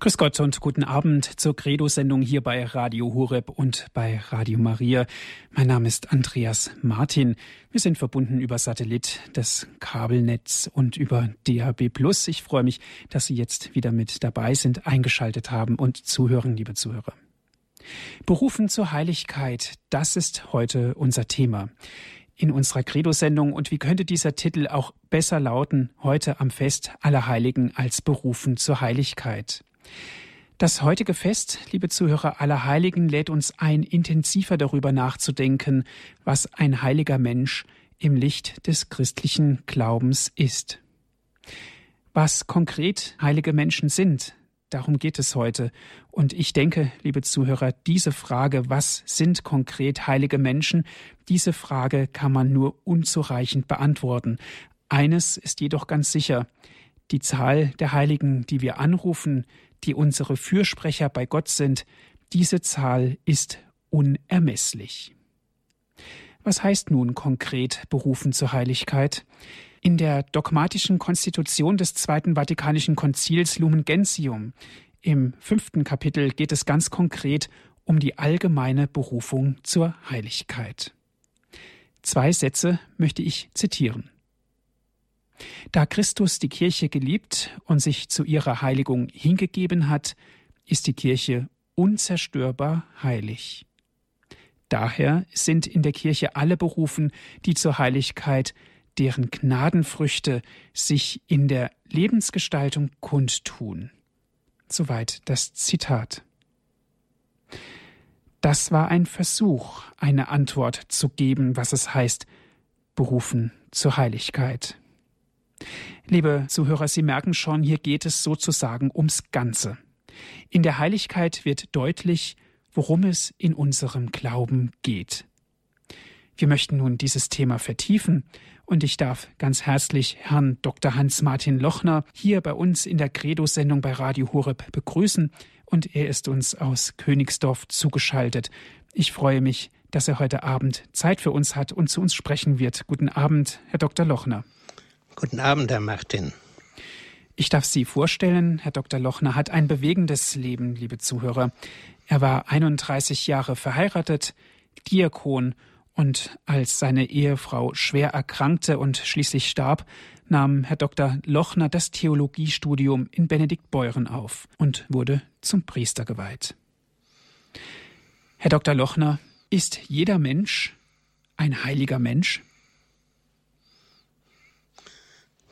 Grüß Gott und guten Abend zur Credo-Sendung hier bei Radio Horeb und bei Radio Maria. Mein Name ist Andreas Martin. Wir sind verbunden über Satellit, das Kabelnetz und über DAB+. Ich freue mich, dass Sie jetzt wieder mit dabei sind, eingeschaltet haben und zuhören, liebe Zuhörer. Berufen zur Heiligkeit, das ist heute unser Thema in unserer Credo-Sendung. Und wie könnte dieser Titel auch besser lauten, heute am Fest aller Heiligen als berufen zur Heiligkeit? Das heutige Fest, liebe Zuhörer aller Heiligen, lädt uns ein, intensiver darüber nachzudenken, was ein heiliger Mensch im Licht des christlichen Glaubens ist. Was konkret heilige Menschen sind, darum geht es heute. Und ich denke, liebe Zuhörer, diese Frage, was sind konkret heilige Menschen, diese Frage kann man nur unzureichend beantworten. Eines ist jedoch ganz sicher, die Zahl der Heiligen, die wir anrufen, die unsere Fürsprecher bei Gott sind, diese Zahl ist unermesslich. Was heißt nun konkret berufen zur Heiligkeit? In der dogmatischen Konstitution des Zweiten Vatikanischen Konzils Lumen Gentium im fünften Kapitel geht es ganz konkret um die allgemeine Berufung zur Heiligkeit. Zwei Sätze möchte ich zitieren. Da Christus die Kirche geliebt und sich zu ihrer Heiligung hingegeben hat, ist die Kirche unzerstörbar heilig. Daher sind in der Kirche alle berufen, die zur Heiligkeit, deren Gnadenfrüchte sich in der Lebensgestaltung kundtun. Soweit das Zitat. Das war ein Versuch, eine Antwort zu geben, was es heißt, berufen zur Heiligkeit. Liebe Zuhörer, Sie merken schon, hier geht es sozusagen ums Ganze. In der Heiligkeit wird deutlich, worum es in unserem Glauben geht. Wir möchten nun dieses Thema vertiefen und ich darf ganz herzlich Herrn Dr. Hans-Martin Lochner hier bei uns in der Credo-Sendung bei Radio Horeb begrüßen und er ist uns aus Königsdorf zugeschaltet. Ich freue mich, dass er heute Abend Zeit für uns hat und zu uns sprechen wird. Guten Abend, Herr Dr. Lochner. Guten Abend, Herr Martin. Ich darf Sie vorstellen, Herr Dr. Lochner hat ein bewegendes Leben, liebe Zuhörer. Er war 31 Jahre verheiratet, Diakon und als seine Ehefrau schwer erkrankte und schließlich starb, nahm Herr Dr. Lochner das Theologiestudium in Benediktbeuren auf und wurde zum Priester geweiht. Herr Dr. Lochner, ist jeder Mensch ein heiliger Mensch?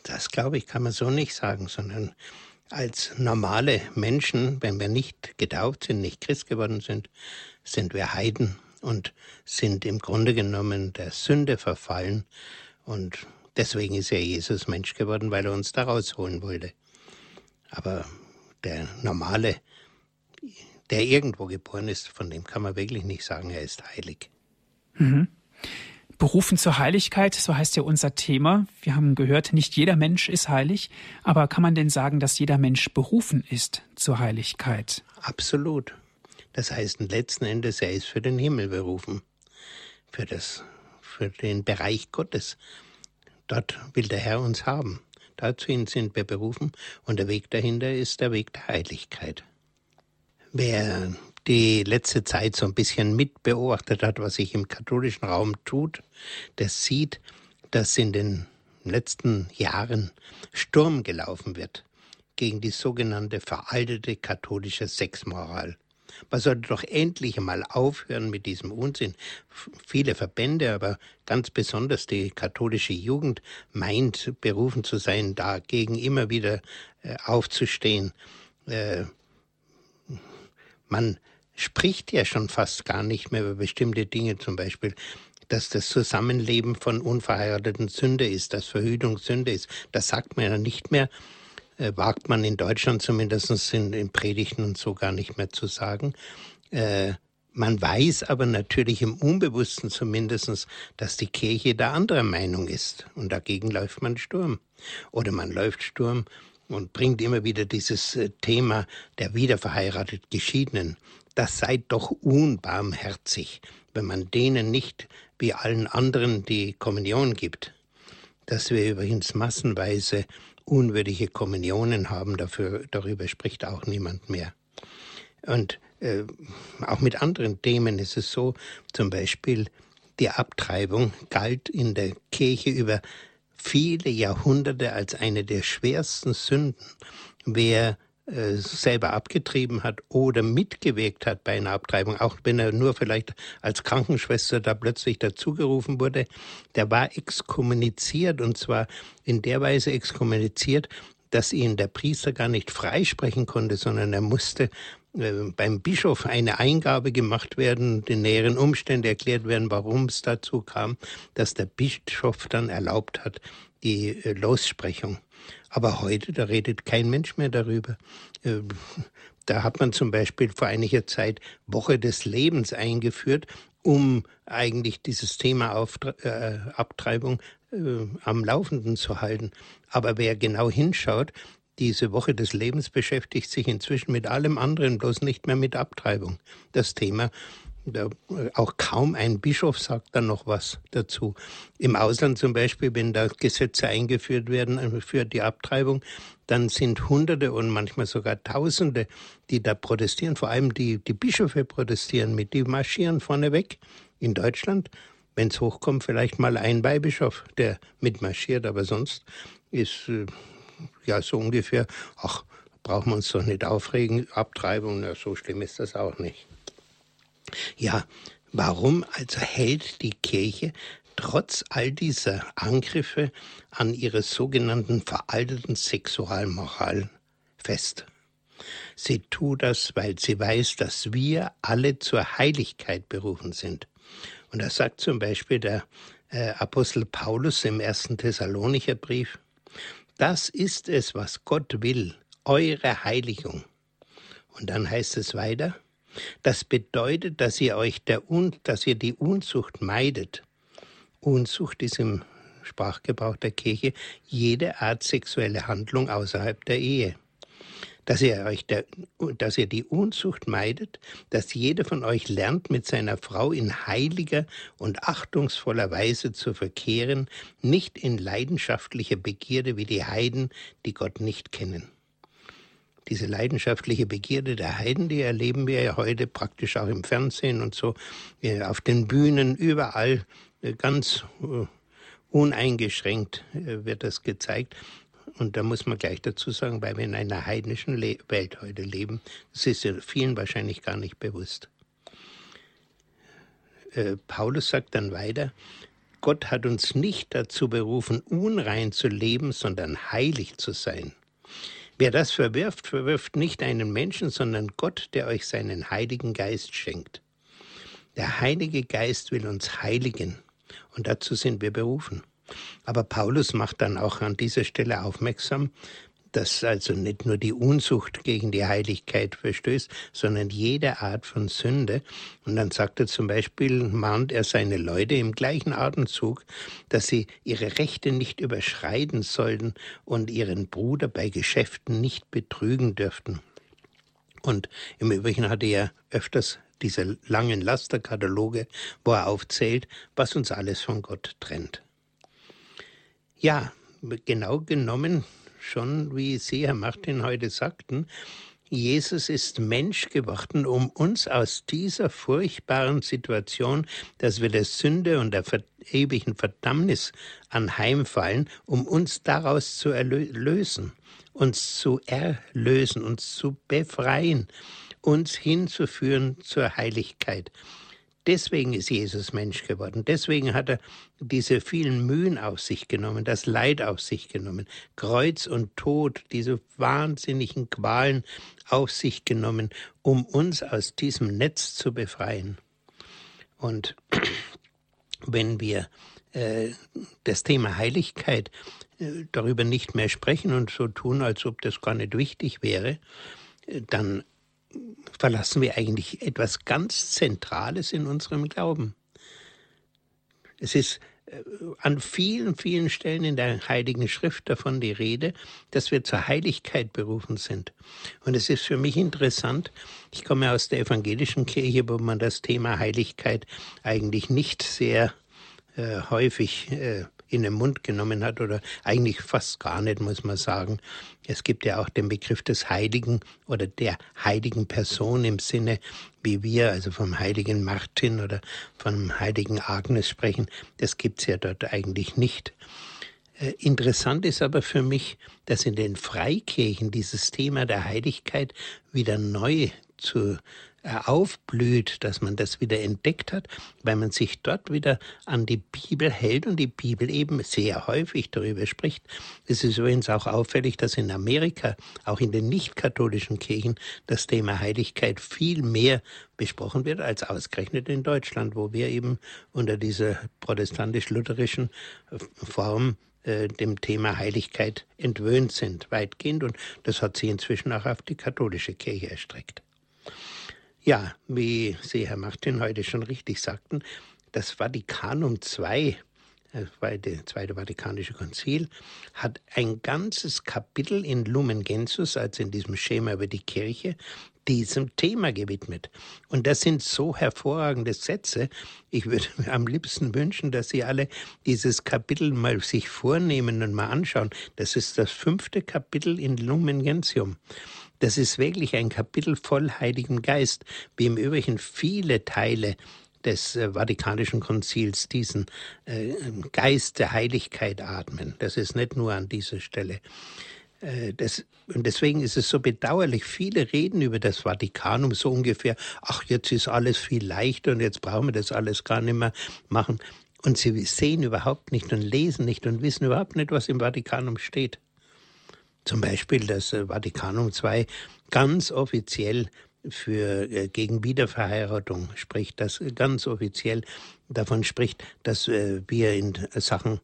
Das glaube ich, kann man so nicht sagen, sondern als normale Menschen, wenn wir nicht getauft sind, nicht Christ geworden sind, sind wir Heiden und sind im Grunde genommen der Sünde verfallen. Und deswegen ist ja Jesus Mensch geworden, weil er uns da rausholen wollte. Aber der normale, der irgendwo geboren ist, von dem kann man wirklich nicht sagen, er ist heilig. Mhm. Berufen zur Heiligkeit, so heißt ja unser Thema. Wir haben gehört, nicht jeder Mensch ist heilig, aber kann man denn sagen, dass jeder Mensch berufen ist zur Heiligkeit? Absolut. Das heißt letzten Endes, er ist für den Himmel berufen, für, das, für den Bereich Gottes. Dort will der Herr uns haben. Dazu sind wir berufen und der Weg dahinter ist der Weg der Heiligkeit. Wer die letzte Zeit so ein bisschen mitbeobachtet hat, was sich im katholischen Raum tut, der sieht, dass in den letzten Jahren Sturm gelaufen wird gegen die sogenannte veraltete katholische Sexmoral. Man sollte doch endlich einmal aufhören mit diesem Unsinn. Viele Verbände, aber ganz besonders die katholische Jugend meint, berufen zu sein, dagegen immer wieder äh, aufzustehen. Äh, man spricht ja schon fast gar nicht mehr über bestimmte Dinge, zum Beispiel, dass das Zusammenleben von Unverheirateten Sünde ist, dass Verhütung Sünde ist. Das sagt man ja nicht mehr, äh, wagt man in Deutschland zumindest in, in, Predigten und so gar nicht mehr zu sagen. Äh, man weiß aber natürlich im Unbewussten zumindest, dass die Kirche da anderer Meinung ist. Und dagegen läuft man Sturm. Oder man läuft Sturm und bringt immer wieder dieses äh, Thema der wiederverheiratet Geschiedenen das sei doch unbarmherzig, wenn man denen nicht wie allen anderen die Kommunion gibt. Dass wir übrigens massenweise unwürdige Kommunionen haben, dafür, darüber spricht auch niemand mehr. Und äh, auch mit anderen Themen ist es so, zum Beispiel die Abtreibung galt in der Kirche über viele Jahrhunderte als eine der schwersten Sünden. Wer selber abgetrieben hat oder mitgewirkt hat bei einer Abtreibung, auch wenn er nur vielleicht als Krankenschwester da plötzlich dazugerufen wurde, der war exkommuniziert und zwar in der Weise exkommuniziert, dass ihn der Priester gar nicht freisprechen konnte, sondern er musste äh, beim Bischof eine Eingabe gemacht werden, die näheren Umstände erklärt werden, warum es dazu kam, dass der Bischof dann erlaubt hat, die äh, Lossprechung. Aber heute, da redet kein Mensch mehr darüber. Äh, da hat man zum Beispiel vor einiger Zeit Woche des Lebens eingeführt, um eigentlich dieses Thema äh, Abtreibung äh, am Laufenden zu halten. Aber wer genau hinschaut, diese Woche des Lebens beschäftigt sich inzwischen mit allem anderen, bloß nicht mehr mit Abtreibung. Das Thema auch kaum ein Bischof sagt dann noch was dazu. Im Ausland zum Beispiel, wenn da Gesetze eingeführt werden äh, für die Abtreibung, dann sind Hunderte und manchmal sogar Tausende, die da protestieren. Vor allem die, die Bischöfe protestieren mit, die marschieren vorneweg. In Deutschland, wenn es hochkommt, vielleicht mal ein Weihbischof, der mitmarschiert, aber sonst ist äh, ja so ungefähr, ach, brauchen wir uns doch nicht aufregen, Abtreibung, na, so schlimm ist das auch nicht. Ja, warum also hält die Kirche trotz all dieser Angriffe an ihre sogenannten veralteten Sexualmoral fest? Sie tut das, weil sie weiß, dass wir alle zur Heiligkeit berufen sind. Und das sagt zum Beispiel der äh, Apostel Paulus im ersten Thessalonicher Brief. Das ist es, was Gott will, eure Heiligung. Und dann heißt es weiter, das bedeutet, dass ihr euch der Un dass ihr die Unzucht meidet. Unzucht ist im Sprachgebrauch der Kirche jede Art sexuelle Handlung außerhalb der Ehe. Dass ihr, euch der, dass ihr die Unzucht meidet, dass jeder von euch lernt, mit seiner Frau in heiliger und achtungsvoller Weise zu verkehren, nicht in leidenschaftlicher Begierde wie die Heiden, die Gott nicht kennen. Diese leidenschaftliche Begierde der Heiden, die erleben wir ja heute praktisch auch im Fernsehen und so, auf den Bühnen, überall äh, ganz äh, uneingeschränkt äh, wird das gezeigt. Und da muss man gleich dazu sagen, weil wir in einer heidnischen Le Welt heute leben, das ist ja vielen wahrscheinlich gar nicht bewusst. Paulus sagt dann weiter, Gott hat uns nicht dazu berufen, unrein zu leben, sondern heilig zu sein. Wer das verwirft, verwirft nicht einen Menschen, sondern Gott, der euch seinen Heiligen Geist schenkt. Der Heilige Geist will uns heiligen und dazu sind wir berufen. Aber Paulus macht dann auch an dieser Stelle aufmerksam, dass also nicht nur die Unzucht gegen die Heiligkeit verstößt, sondern jede Art von Sünde. Und dann sagt er zum Beispiel, mahnt er seine Leute im gleichen Atemzug, dass sie ihre Rechte nicht überschreiten sollten und ihren Bruder bei Geschäften nicht betrügen dürften. Und im Übrigen hatte er öfters diese langen Lasterkataloge, wo er aufzählt, was uns alles von Gott trennt. Ja, genau genommen schon, wie Sie, Herr Martin, heute sagten, Jesus ist Mensch geworden, um uns aus dieser furchtbaren Situation, dass wir der Sünde und der ewigen Verdammnis anheimfallen, um uns daraus zu erlösen, uns zu erlösen, uns zu befreien, uns hinzuführen zur Heiligkeit. Deswegen ist Jesus Mensch geworden. Deswegen hat er diese vielen Mühen auf sich genommen, das Leid auf sich genommen, Kreuz und Tod, diese wahnsinnigen Qualen auf sich genommen, um uns aus diesem Netz zu befreien. Und wenn wir äh, das Thema Heiligkeit äh, darüber nicht mehr sprechen und so tun, als ob das gar nicht wichtig wäre, äh, dann verlassen wir eigentlich etwas ganz Zentrales in unserem Glauben. Es ist äh, an vielen, vielen Stellen in der Heiligen Schrift davon die Rede, dass wir zur Heiligkeit berufen sind. Und es ist für mich interessant, ich komme aus der evangelischen Kirche, wo man das Thema Heiligkeit eigentlich nicht sehr äh, häufig äh, in den Mund genommen hat oder eigentlich fast gar nicht, muss man sagen. Es gibt ja auch den Begriff des Heiligen oder der heiligen Person im Sinne, wie wir also vom heiligen Martin oder vom heiligen Agnes sprechen. Das gibt's ja dort eigentlich nicht. Äh, interessant ist aber für mich, dass in den Freikirchen dieses Thema der Heiligkeit wieder neu zu aufblüht, dass man das wieder entdeckt hat, weil man sich dort wieder an die Bibel hält und die Bibel eben sehr häufig darüber spricht. Es ist übrigens auch auffällig, dass in Amerika, auch in den nicht-katholischen Kirchen, das Thema Heiligkeit viel mehr besprochen wird als ausgerechnet in Deutschland, wo wir eben unter dieser protestantisch-lutherischen Form äh, dem Thema Heiligkeit entwöhnt sind, weitgehend. Und das hat sich inzwischen auch auf die katholische Kirche erstreckt. Ja, wie Sie, Herr Martin, heute schon richtig sagten, das Vatikanum II, das Zweite Vatikanische Konzil, hat ein ganzes Kapitel in Lumen Gentius, also in diesem Schema über die Kirche, diesem Thema gewidmet. Und das sind so hervorragende Sätze. Ich würde mir am liebsten wünschen, dass Sie alle dieses Kapitel mal sich vornehmen und mal anschauen. Das ist das fünfte Kapitel in Lumen Gentium. Das ist wirklich ein Kapitel voll Heiligem Geist, wie im Übrigen viele Teile des äh, Vatikanischen Konzils diesen äh, Geist der Heiligkeit atmen. Das ist nicht nur an dieser Stelle. Äh, das, und deswegen ist es so bedauerlich, viele reden über das Vatikanum so ungefähr, ach, jetzt ist alles viel leichter und jetzt brauchen wir das alles gar nicht mehr machen. Und sie sehen überhaupt nicht und lesen nicht und wissen überhaupt nicht, was im Vatikanum steht. Zum Beispiel das äh, Vatikanum II ganz offiziell für äh, gegen Wiederverheiratung spricht, das ganz offiziell davon spricht, dass äh, wir in Sachen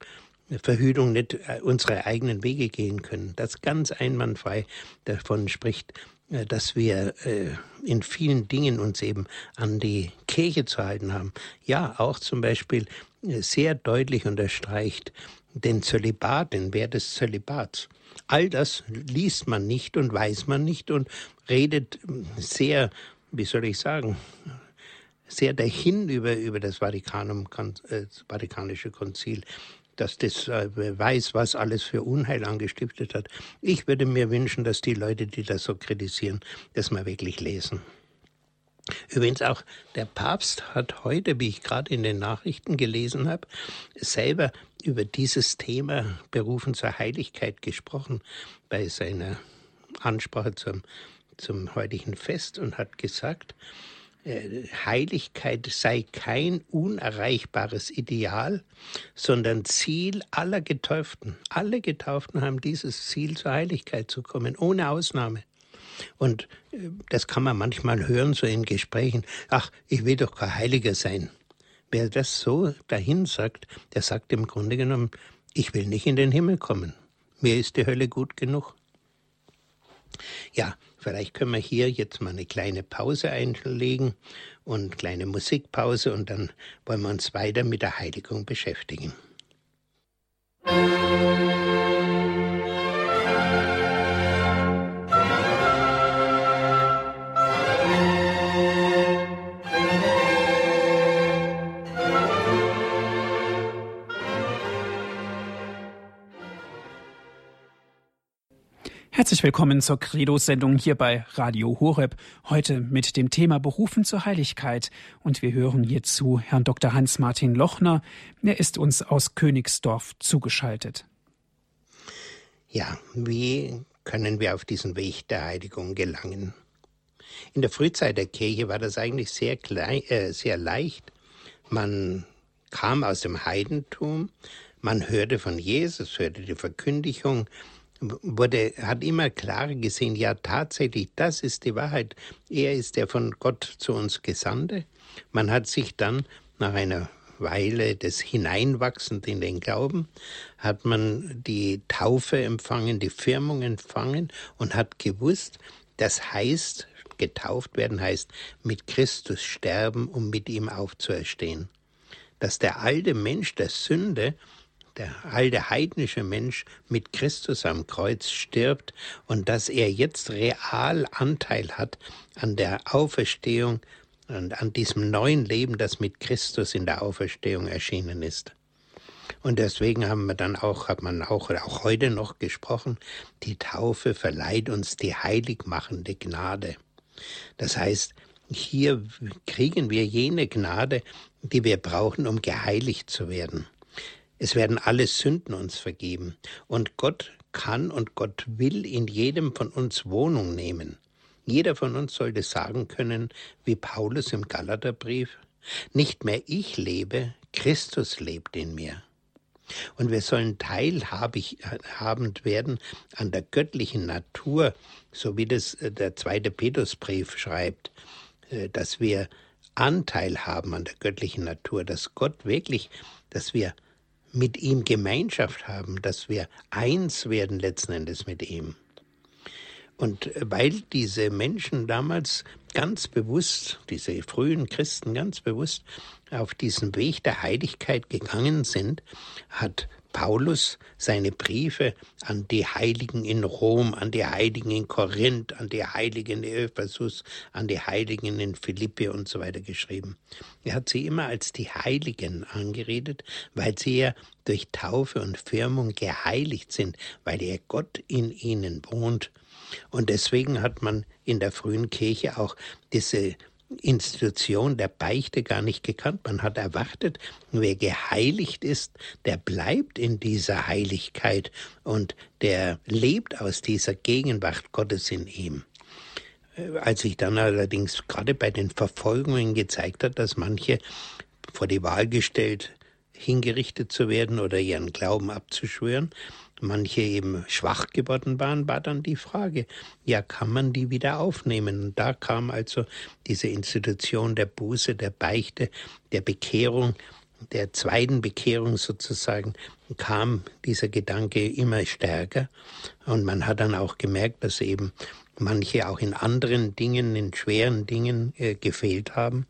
Verhütung nicht unsere eigenen Wege gehen können. Das ganz einwandfrei davon spricht, dass wir in vielen Dingen uns eben an die Kirche zu halten haben. Ja, auch zum Beispiel sehr deutlich unterstreicht den Zölibat, den Wert des Zölibats. All das liest man nicht und weiß man nicht und redet sehr, wie soll ich sagen, sehr dahin über, über das Vatikanum, äh, Vatikanische Konzil, dass das äh, weiß, was alles für Unheil angestiftet hat. Ich würde mir wünschen, dass die Leute, die das so kritisieren, das mal wirklich lesen. Übrigens auch der Papst hat heute, wie ich gerade in den Nachrichten gelesen habe, selber über dieses Thema Berufen zur Heiligkeit gesprochen bei seiner Ansprache zum, zum heutigen Fest und hat gesagt, äh, Heiligkeit sei kein unerreichbares Ideal, sondern Ziel aller Getauften. Alle Getauften haben dieses Ziel, zur Heiligkeit zu kommen, ohne Ausnahme. Und äh, das kann man manchmal hören, so in Gesprächen. Ach, ich will doch kein Heiliger sein. Wer das so dahin sagt, der sagt im Grunde genommen, ich will nicht in den Himmel kommen. Mir ist die Hölle gut genug. Ja, vielleicht können wir hier jetzt mal eine kleine Pause einlegen und kleine Musikpause und dann wollen wir uns weiter mit der Heiligung beschäftigen. Musik Herzlich willkommen zur Credo-Sendung hier bei Radio Horeb. Heute mit dem Thema Berufen zur Heiligkeit. Und wir hören hierzu Herrn Dr. Hans-Martin Lochner. Er ist uns aus Königsdorf zugeschaltet. Ja, wie können wir auf diesen Weg der Heiligung gelangen? In der Frühzeit der Kirche war das eigentlich sehr, klein, äh, sehr leicht. Man kam aus dem Heidentum, man hörte von Jesus, hörte die Verkündigung, wurde, hat immer klarer gesehen, ja tatsächlich, das ist die Wahrheit. Er ist der von Gott zu uns Gesandte. Man hat sich dann nach einer Weile des Hineinwachsens in den Glauben, hat man die Taufe empfangen, die Firmung empfangen und hat gewusst, das heißt, getauft werden heißt, mit Christus sterben, um mit ihm aufzuerstehen. Dass der alte Mensch der Sünde der alte heidnische Mensch mit Christus am Kreuz stirbt und dass er jetzt real Anteil hat an der Auferstehung und an diesem neuen Leben, das mit Christus in der Auferstehung erschienen ist. Und deswegen haben wir dann auch, hat man auch, auch heute noch gesprochen, die Taufe verleiht uns die heiligmachende Gnade. Das heißt, hier kriegen wir jene Gnade, die wir brauchen, um geheiligt zu werden. Es werden alle Sünden uns vergeben und Gott kann und Gott will in jedem von uns Wohnung nehmen. Jeder von uns sollte sagen können, wie Paulus im Galaterbrief, nicht mehr ich lebe, Christus lebt in mir. Und wir sollen teilhabend werden an der göttlichen Natur, so wie das äh, der zweite Petrusbrief schreibt, äh, dass wir Anteil haben an der göttlichen Natur, dass Gott wirklich, dass wir mit ihm Gemeinschaft haben, dass wir eins werden letzten Endes mit ihm. Und weil diese Menschen damals ganz bewusst, diese frühen Christen ganz bewusst auf diesen Weg der Heiligkeit gegangen sind, hat Paulus seine Briefe an die Heiligen in Rom, an die Heiligen in Korinth, an die Heiligen in Ephesus, an die Heiligen in Philippi und so weiter geschrieben. Er hat sie immer als die Heiligen angeredet, weil sie ja durch Taufe und Firmung geheiligt sind, weil er Gott in ihnen wohnt. Und deswegen hat man in der frühen Kirche auch diese Institution der Beichte gar nicht gekannt. Man hat erwartet, wer geheiligt ist, der bleibt in dieser Heiligkeit und der lebt aus dieser Gegenwart Gottes in ihm. Äh, als sich dann allerdings gerade bei den Verfolgungen gezeigt hat, dass manche vor die Wahl gestellt, hingerichtet zu werden oder ihren Glauben abzuschwören, manche eben schwach geworden waren, war dann die Frage, ja, kann man die wieder aufnehmen? Und da kam also diese Institution der Buße, der Beichte, der Bekehrung, der zweiten Bekehrung sozusagen, kam dieser Gedanke immer stärker. Und man hat dann auch gemerkt, dass eben manche auch in anderen Dingen, in schweren Dingen äh, gefehlt haben.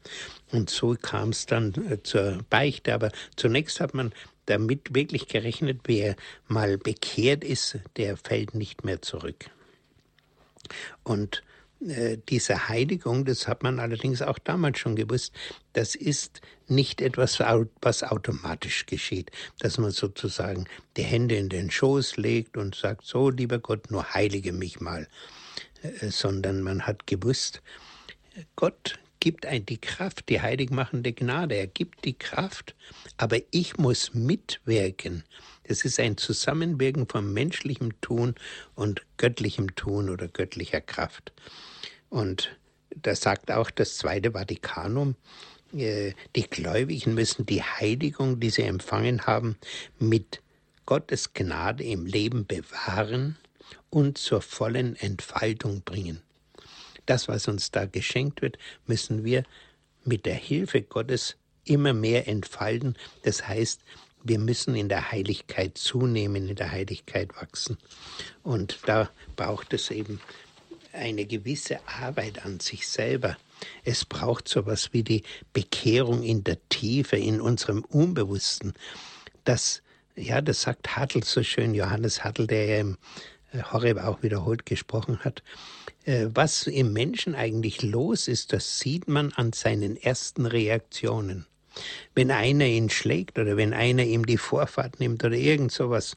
Und so kam es dann äh, zur Beichte. Aber zunächst hat man damit wirklich gerechnet, wer mal bekehrt ist, der fällt nicht mehr zurück. Und äh, diese Heiligung, das hat man allerdings auch damals schon gewusst, das ist nicht etwas, was automatisch geschieht, dass man sozusagen die Hände in den Schoß legt und sagt, so lieber Gott, nur heilige mich mal, äh, sondern man hat gewusst, Gott gibt ein die Kraft, die heiligmachende Gnade. Er gibt die Kraft, aber ich muss mitwirken. Das ist ein Zusammenwirken von menschlichem Tun und göttlichem Tun oder göttlicher Kraft. Und da sagt auch das Zweite Vatikanum, äh, die Gläubigen müssen die Heiligung, die sie empfangen haben, mit Gottes Gnade im Leben bewahren und zur vollen Entfaltung bringen. Das, was uns da geschenkt wird, müssen wir mit der Hilfe Gottes immer mehr entfalten. Das heißt, wir müssen in der Heiligkeit zunehmen, in der Heiligkeit wachsen. Und da braucht es eben eine gewisse Arbeit an sich selber. Es braucht so etwas wie die Bekehrung in der Tiefe, in unserem Unbewussten. Das, ja, das sagt Hartl so schön, Johannes Hartl, der ja im Horeb auch wiederholt gesprochen hat. Äh, was im Menschen eigentlich los ist, das sieht man an seinen ersten Reaktionen. Wenn einer ihn schlägt oder wenn einer ihm die Vorfahrt nimmt oder irgend sowas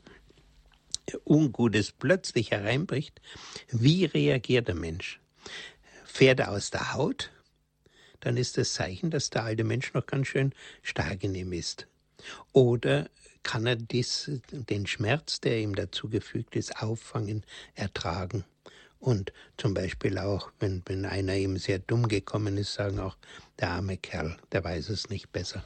Ungutes plötzlich hereinbricht, wie reagiert der Mensch? Fährt er aus der Haut? Dann ist das Zeichen, dass der alte Mensch noch ganz schön stark in ihm ist. Oder kann er dies, den Schmerz, der ihm dazugefügt ist, auffangen, ertragen? Und zum Beispiel auch, wenn, wenn einer ihm sehr dumm gekommen ist, sagen auch, der arme Kerl, der weiß es nicht besser.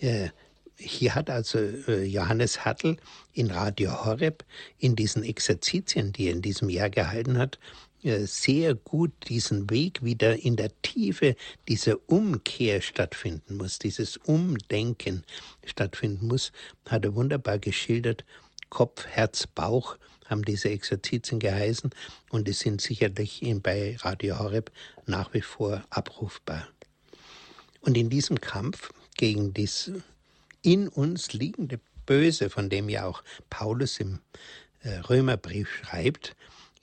Äh, hier hat also äh, Johannes Hartl in Radio Horeb in diesen Exerzitien, die er in diesem Jahr gehalten hat, äh, sehr gut diesen Weg wieder in der Tiefe, diese Umkehr stattfinden muss, dieses Umdenken stattfinden muss, hat er wunderbar geschildert. Kopf, Herz, Bauch haben diese Exerzitien geheißen und die sind sicherlich bei Radio Horeb nach wie vor abrufbar. Und in diesem Kampf gegen das in uns liegende Böse, von dem ja auch Paulus im äh, Römerbrief schreibt,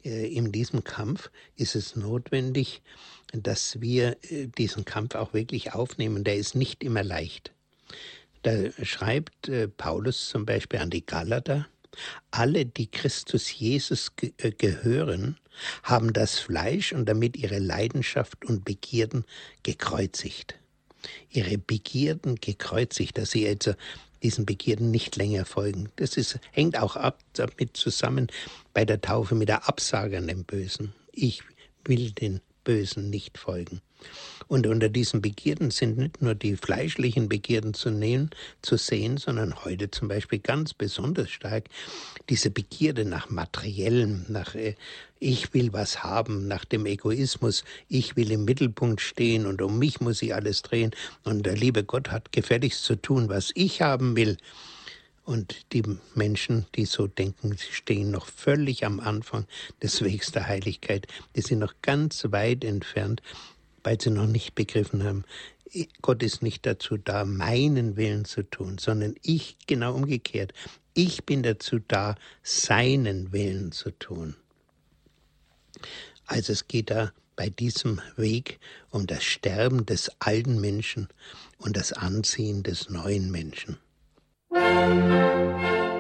äh, in diesem Kampf ist es notwendig, dass wir äh, diesen Kampf auch wirklich aufnehmen. Der ist nicht immer leicht. Da schreibt Paulus zum Beispiel an die Galater, alle, die Christus Jesus ge äh, gehören, haben das Fleisch und damit ihre Leidenschaft und Begierden gekreuzigt. Ihre Begierden gekreuzigt, dass sie also diesen Begierden nicht länger folgen. Das ist, hängt auch ab damit zusammen bei der Taufe mit der Absage an den Bösen. Ich will den Bösen nicht folgen. Und unter diesen Begierden sind nicht nur die fleischlichen Begierden zu, nehmen, zu sehen, sondern heute zum Beispiel ganz besonders stark diese Begierde nach Materiellem, nach äh, ich will was haben, nach dem Egoismus, ich will im Mittelpunkt stehen und um mich muss ich alles drehen und der liebe Gott hat gefälligst zu tun, was ich haben will. Und die Menschen, die so denken, sie stehen noch völlig am Anfang des Wegs der Heiligkeit. Die sind noch ganz weit entfernt weil sie noch nicht begriffen haben, Gott ist nicht dazu da, meinen Willen zu tun, sondern ich genau umgekehrt. Ich bin dazu da, seinen Willen zu tun. Also es geht da bei diesem Weg um das Sterben des alten Menschen und das Anziehen des neuen Menschen. Musik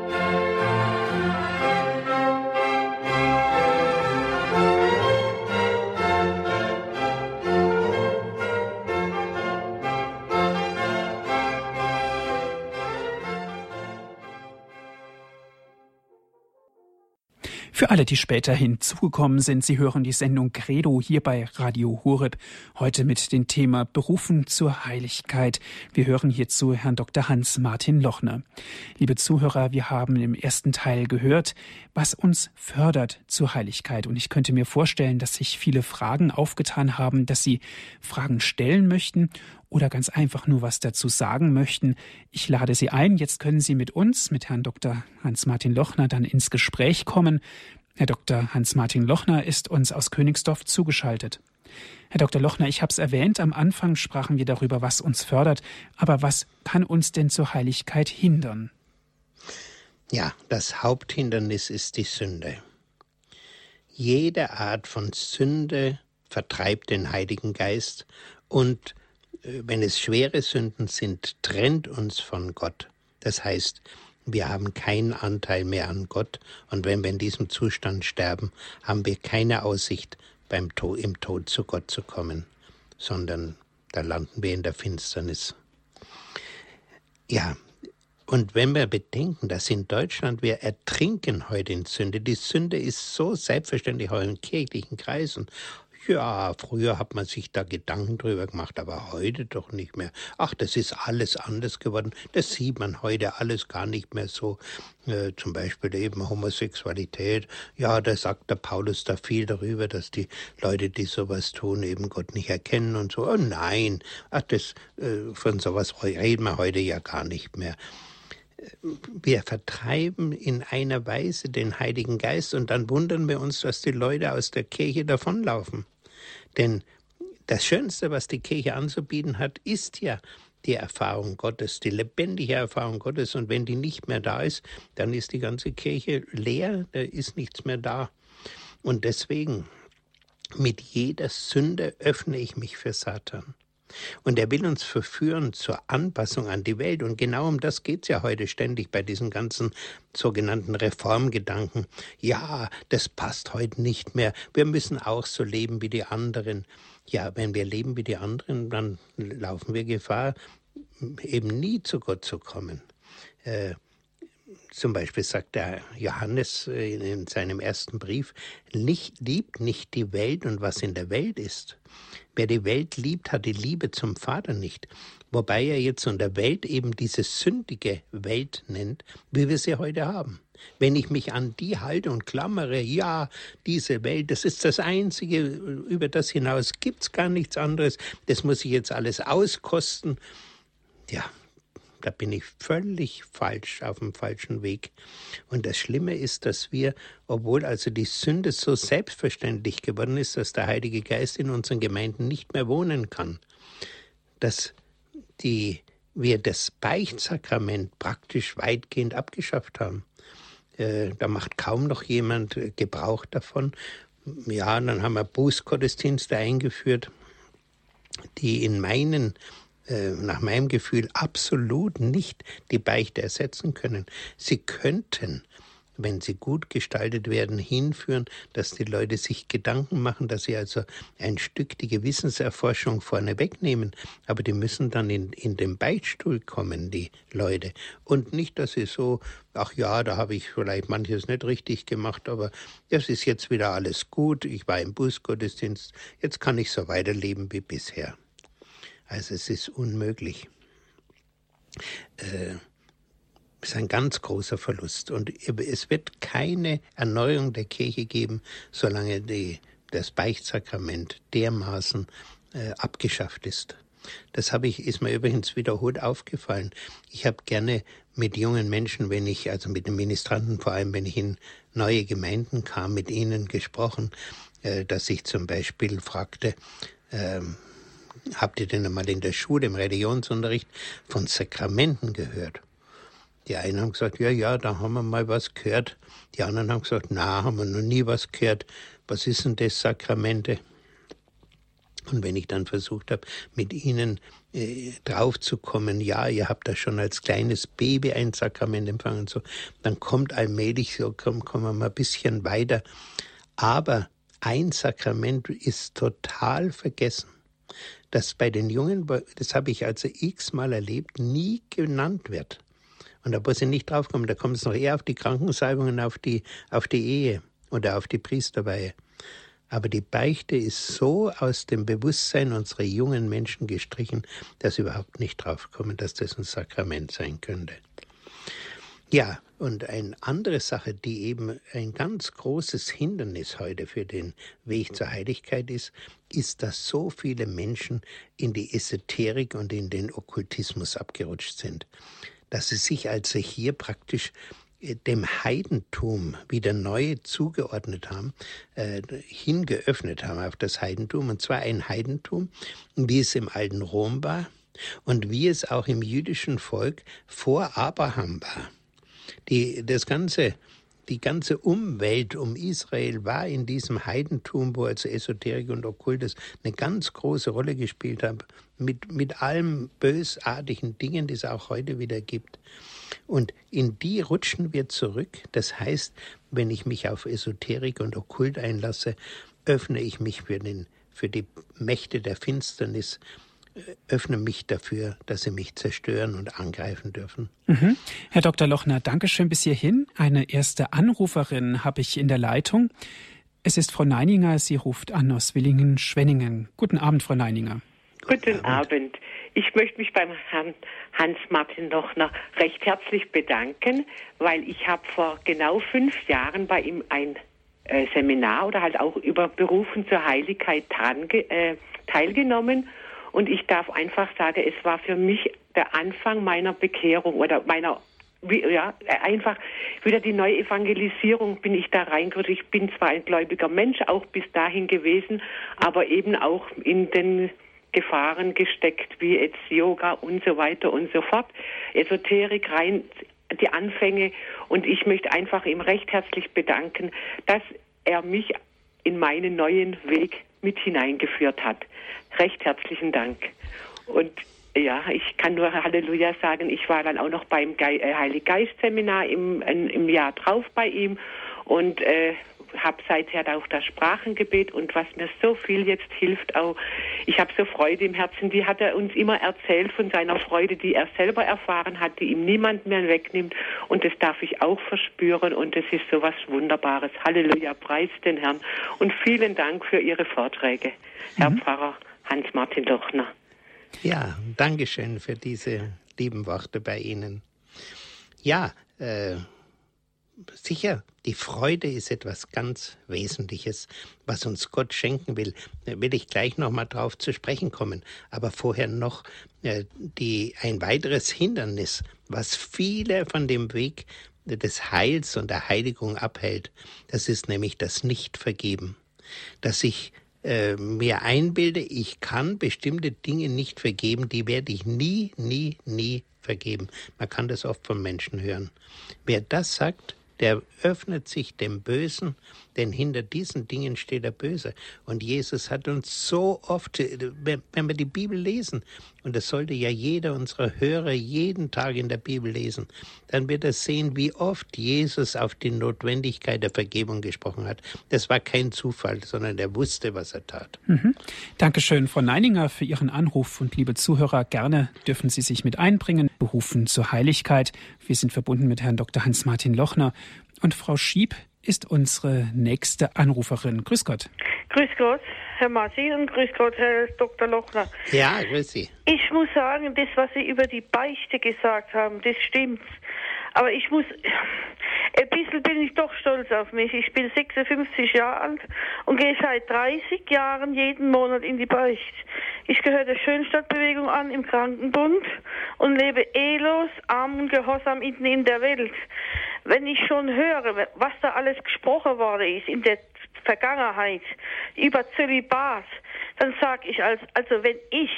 Alle, die später hinzugekommen sind, Sie hören die Sendung Credo hier bei Radio Horeb, heute mit dem Thema Berufen zur Heiligkeit. Wir hören hierzu Herrn Dr. Hans-Martin Lochner. Liebe Zuhörer, wir haben im ersten Teil gehört, was uns fördert zur Heiligkeit. Und ich könnte mir vorstellen, dass sich viele Fragen aufgetan haben, dass Sie Fragen stellen möchten oder ganz einfach nur was dazu sagen möchten, ich lade Sie ein. Jetzt können Sie mit uns, mit Herrn Dr. Hans-Martin Lochner, dann ins Gespräch kommen. Herr Dr. Hans-Martin Lochner ist uns aus Königsdorf zugeschaltet. Herr Dr. Lochner, ich habe es erwähnt, am Anfang sprachen wir darüber, was uns fördert, aber was kann uns denn zur Heiligkeit hindern? Ja, das Haupthindernis ist die Sünde. Jede Art von Sünde vertreibt den Heiligen Geist und wenn es schwere Sünden sind, trennt uns von Gott. Das heißt, wir haben keinen Anteil mehr an Gott und wenn wir in diesem Zustand sterben, haben wir keine Aussicht, beim Tod, im Tod zu Gott zu kommen, sondern da landen wir in der Finsternis. Ja, und wenn wir bedenken, dass in Deutschland wir ertrinken heute in Sünde, die Sünde ist so selbstverständlich auch in kirchlichen Kreisen ja, früher hat man sich da Gedanken drüber gemacht, aber heute doch nicht mehr. Ach, das ist alles anders geworden. Das sieht man heute alles gar nicht mehr so. Äh, zum Beispiel eben Homosexualität. Ja, da sagt der Paulus da viel darüber, dass die Leute, die sowas tun, eben Gott nicht erkennen und so. Oh nein, ach, das, äh, von sowas reden wir heute ja gar nicht mehr wir vertreiben in einer Weise den Heiligen Geist und dann wundern wir uns, dass die Leute aus der Kirche davonlaufen. Denn das Schönste, was die Kirche anzubieten hat, ist ja die Erfahrung Gottes, die lebendige Erfahrung Gottes. Und wenn die nicht mehr da ist, dann ist die ganze Kirche leer, da ist nichts mehr da. Und deswegen, mit jeder Sünde öffne ich mich für Satan. Und er will uns verführen zur Anpassung an die Welt. Und genau um das geht es ja heute ständig bei diesen ganzen sogenannten Reformgedanken. Ja, das passt heute nicht mehr. Wir müssen auch so leben wie die anderen. Ja, wenn wir leben wie die anderen, dann laufen wir Gefahr, eben nie zu Gott zu kommen. Äh, zum Beispiel sagt der Johannes in seinem ersten Brief, nicht, liebt nicht die Welt und was in der Welt ist. Wer die Welt liebt, hat die Liebe zum Vater nicht. Wobei er jetzt in der Welt eben diese sündige Welt nennt, wie wir sie heute haben. Wenn ich mich an die halte und klammere, ja, diese Welt, das ist das Einzige, über das hinaus gibt's gar nichts anderes, das muss ich jetzt alles auskosten. Ja, da bin ich völlig falsch auf dem falschen Weg. Und das Schlimme ist, dass wir, obwohl also die Sünde so selbstverständlich geworden ist, dass der Heilige Geist in unseren Gemeinden nicht mehr wohnen kann, dass die, wir das Beichtsakrament praktisch weitgehend abgeschafft haben. Äh, da macht kaum noch jemand Gebrauch davon. Ja, dann haben wir Bußgottesdienste eingeführt, die in meinen äh, nach meinem Gefühl absolut nicht die Beichte ersetzen können. Sie könnten wenn sie gut gestaltet werden, hinführen, dass die Leute sich Gedanken machen, dass sie also ein Stück die Gewissenserforschung vorne wegnehmen. Aber die müssen dann in, in den Beichtstuhl kommen, die Leute. Und nicht, dass sie so, ach ja, da habe ich vielleicht manches nicht richtig gemacht, aber das ist jetzt wieder alles gut. Ich war im Busgottesdienst, jetzt kann ich so weiterleben wie bisher. Also es ist unmöglich. Äh, ist ein ganz großer Verlust. Und es wird keine Erneuerung der Kirche geben, solange die, das Beichtsakrament dermaßen äh, abgeschafft ist. Das habe ich, ist mir übrigens wiederholt aufgefallen. Ich habe gerne mit jungen Menschen, wenn ich, also mit den Ministranten, vor allem wenn ich in neue Gemeinden kam, mit ihnen gesprochen, äh, dass ich zum Beispiel fragte, äh, habt ihr denn einmal in der Schule im Religionsunterricht von Sakramenten gehört? Die einen haben gesagt, ja, ja, da haben wir mal was gehört. Die anderen haben gesagt, na, haben wir noch nie was gehört. Was ist denn das Sakramente? Und wenn ich dann versucht habe, mit ihnen äh, draufzukommen, ja, ihr habt da schon als kleines Baby ein Sakrament empfangen, so, dann kommt allmählich so, komm, kommen wir mal ein bisschen weiter. Aber ein Sakrament ist total vergessen, das bei den Jungen, das habe ich also x-mal erlebt, nie genannt wird. Und da muss ich nicht draufkommen, da kommt es noch eher auf die Krankensalbungen, auf die, auf die Ehe oder auf die Priesterweihe. Aber die Beichte ist so aus dem Bewusstsein unserer jungen Menschen gestrichen, dass sie überhaupt nicht draufkommen, dass das ein Sakrament sein könnte. Ja, und eine andere Sache, die eben ein ganz großes Hindernis heute für den Weg zur Heiligkeit ist, ist, dass so viele Menschen in die Esoterik und in den Okkultismus abgerutscht sind dass sie sich also hier praktisch äh, dem Heidentum wieder neu zugeordnet haben, äh, hingeöffnet haben auf das Heidentum, und zwar ein Heidentum, wie es im alten Rom war und wie es auch im jüdischen Volk vor Abraham war. Die, das ganze die ganze Umwelt um Israel war in diesem Heidentum, wo also Esoterik und Okkultes eine ganz große Rolle gespielt haben, mit, mit allen bösartigen Dingen, die es auch heute wieder gibt. Und in die rutschen wir zurück. Das heißt, wenn ich mich auf Esoterik und Okkult einlasse, öffne ich mich für, den, für die Mächte der Finsternis, öffne mich dafür, dass sie mich zerstören und angreifen dürfen. Mhm. Herr Dr. Lochner, danke schön bis hierhin. Eine erste Anruferin habe ich in der Leitung. Es ist Frau Neininger, sie ruft an aus Willingen-Schwenningen. Guten Abend, Frau Neininger. Guten Abend. Ich möchte mich beim Herrn Hans-Martin Lochner recht herzlich bedanken, weil ich habe vor genau fünf Jahren bei ihm ein äh, Seminar oder halt auch über Berufen zur Heiligkeit äh, teilgenommen und ich darf einfach sagen, es war für mich der Anfang meiner Bekehrung oder meiner ja, einfach wieder die neue Evangelisierung bin ich da reingerutscht. Ich bin zwar ein gläubiger Mensch, auch bis dahin gewesen, aber eben auch in den Gefahren gesteckt, wie jetzt Yoga und so weiter und so fort. Esoterik rein, die Anfänge. Und ich möchte einfach ihm recht herzlich bedanken, dass er mich in meinen neuen Weg mit hineingeführt hat. Recht herzlichen Dank. Und ja, ich kann nur Halleluja sagen. Ich war dann auch noch beim Ge äh, Heilig Geist Seminar im, im Jahr drauf bei ihm und äh, habe seither auch das Sprachengebet und was mir so viel jetzt hilft auch, ich habe so Freude im Herzen, die hat er uns immer erzählt von seiner Freude, die er selber erfahren hat, die ihm niemand mehr wegnimmt und das darf ich auch verspüren und das ist so was Wunderbares. Halleluja, preis den Herrn und vielen Dank für Ihre Vorträge, Herr mhm. Pfarrer Hans-Martin Lochner. Ja, Dankeschön für diese lieben Worte bei Ihnen. Ja, äh, sicher, die Freude ist etwas ganz Wesentliches, was uns Gott schenken will. Da will ich gleich nochmal drauf zu sprechen kommen. Aber vorher noch äh, die, ein weiteres Hindernis, was viele von dem Weg des Heils und der Heiligung abhält. Das ist nämlich das Nichtvergeben. Dass ich äh, mir einbilde, ich kann bestimmte Dinge nicht vergeben, die werde ich nie, nie, nie vergeben. Man kann das oft von Menschen hören. Wer das sagt, der öffnet sich dem Bösen, denn hinter diesen Dingen steht der Böse. Und Jesus hat uns so oft, wenn wir die Bibel lesen, und das sollte ja jeder unserer Hörer jeden Tag in der Bibel lesen, dann wird er sehen, wie oft Jesus auf die Notwendigkeit der Vergebung gesprochen hat. Das war kein Zufall, sondern er wusste, was er tat. Mhm. Dankeschön, Frau Neininger, für Ihren Anruf. Und liebe Zuhörer, gerne dürfen Sie sich mit einbringen, berufen zur Heiligkeit. Wir sind verbunden mit Herrn Dr. Hans-Martin Lochner. Und Frau Schieb ist unsere nächste Anruferin. Grüß Gott. Grüß Gott, Herr Martin und grüß Gott, Herr Dr. Lochner. Ja, grüß Sie. Ich muss sagen, das, was Sie über die Beichte gesagt haben, das stimmt. Aber ich muss, ein bisschen bin ich doch stolz auf mich. Ich bin 56 Jahre alt und gehe seit 30 Jahren jeden Monat in die Beicht. Ich gehöre der Schönstadtbewegung an im Krankenbund und lebe ehelos, arm und gehorsam mitten in der Welt. Wenn ich schon höre, was da alles gesprochen worden ist in der Vergangenheit über Zölibat, dann sage ich als, also wenn ich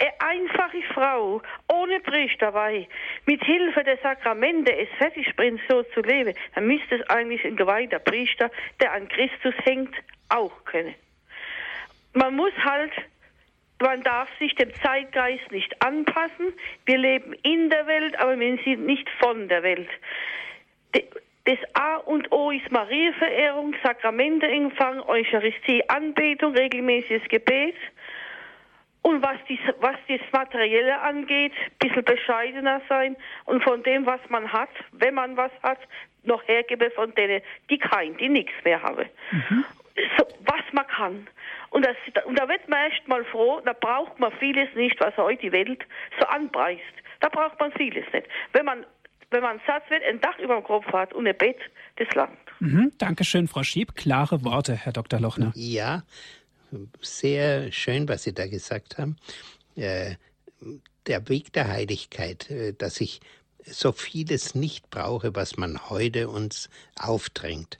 eine einfache Frau ohne Priester dabei mit Hilfe der Sakramente es fertig bringt, so zu leben, dann müsste es eigentlich ein geweihter Priester, der an Christus hängt, auch können. Man muss halt, man darf sich dem Zeitgeist nicht anpassen. Wir leben in der Welt, aber wir sind nicht von der Welt. Das A und O ist Marienverehrung, Sakramenteempfang, Eucharistie, Anbetung, regelmäßiges Gebet. Und was, dies, was das Materielle angeht, ein bisschen bescheidener sein und von dem, was man hat, wenn man was hat, noch hergebe von denen, die kein, die nichts mehr haben. Mhm. So, was man kann. Und, das, und da wird man erst mal froh, da braucht man vieles nicht, was heute die Welt so anpreist. Da braucht man vieles nicht. Wenn man, wenn man satt wird, ein Dach über dem Kopf hat und ein Bett, das langt. Mhm, Dankeschön, Frau Schieb. Klare Worte, Herr Dr. Lochner. Ja, sehr schön, was Sie da gesagt haben. Äh, der Weg der Heiligkeit, äh, dass ich so vieles nicht brauche, was man heute uns aufdrängt.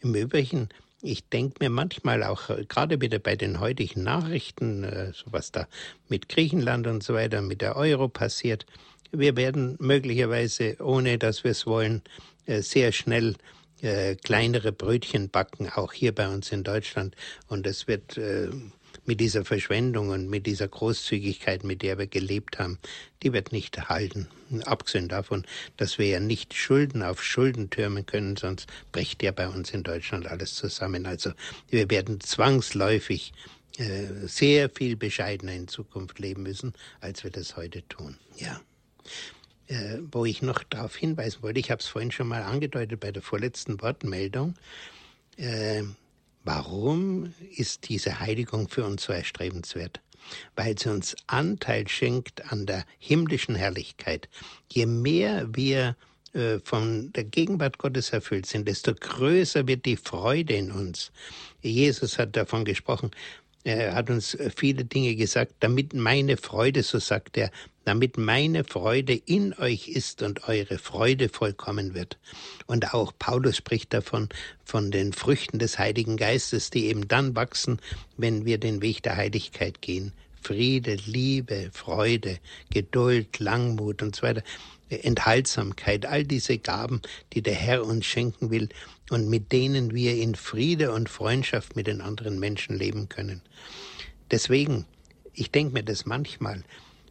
Im Übrigen, ich denke mir manchmal auch, äh, gerade wieder bei den heutigen Nachrichten, so was da mit Griechenland und so weiter, mit der Euro passiert, wir werden möglicherweise, ohne dass wir es wollen, sehr schnell äh, kleinere Brötchen backen, auch hier bei uns in Deutschland. Und es wird äh, mit dieser Verschwendung und mit dieser Großzügigkeit, mit der wir gelebt haben, die wird nicht halten. Abgesehen davon, dass wir ja nicht Schulden auf Schulden türmen können, sonst bricht ja bei uns in Deutschland alles zusammen. Also wir werden zwangsläufig äh, sehr viel bescheidener in Zukunft leben müssen, als wir das heute tun. Ja äh, wo ich noch darauf hinweisen wollte, ich habe es vorhin schon mal angedeutet bei der vorletzten Wortmeldung, äh, warum ist diese Heiligung für uns so erstrebenswert? Weil sie uns Anteil schenkt an der himmlischen Herrlichkeit. Je mehr wir äh, von der Gegenwart Gottes erfüllt sind, desto größer wird die Freude in uns. Jesus hat davon gesprochen, er hat uns viele Dinge gesagt, damit meine Freude, so sagt er, damit meine Freude in euch ist und eure Freude vollkommen wird. Und auch Paulus spricht davon, von den Früchten des Heiligen Geistes, die eben dann wachsen, wenn wir den Weg der Heiligkeit gehen. Friede, Liebe, Freude, Geduld, Langmut und so weiter. Enthaltsamkeit, all diese Gaben, die der Herr uns schenken will und mit denen wir in Friede und Freundschaft mit den anderen Menschen leben können. Deswegen, ich denke mir das manchmal,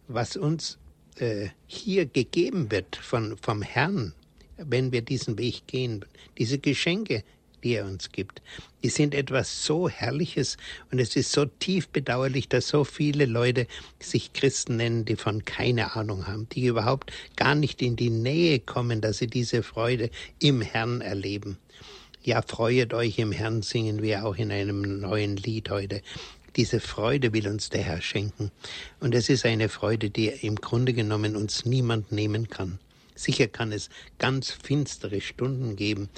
was uns äh, hier gegeben wird von, vom Herrn, wenn wir diesen Weg gehen, diese Geschenke, die er uns gibt, die sind etwas so Herrliches und es ist so tief bedauerlich, dass so viele Leute sich Christen nennen, die von keine Ahnung haben, die überhaupt gar nicht in die Nähe kommen, dass sie diese Freude im Herrn erleben. Ja, freuet euch im Herrn, singen wir auch in einem neuen Lied heute. Diese Freude will uns der Herr schenken. Und es ist eine Freude, die im Grunde genommen uns niemand nehmen kann. Sicher kann es ganz finstere Stunden geben,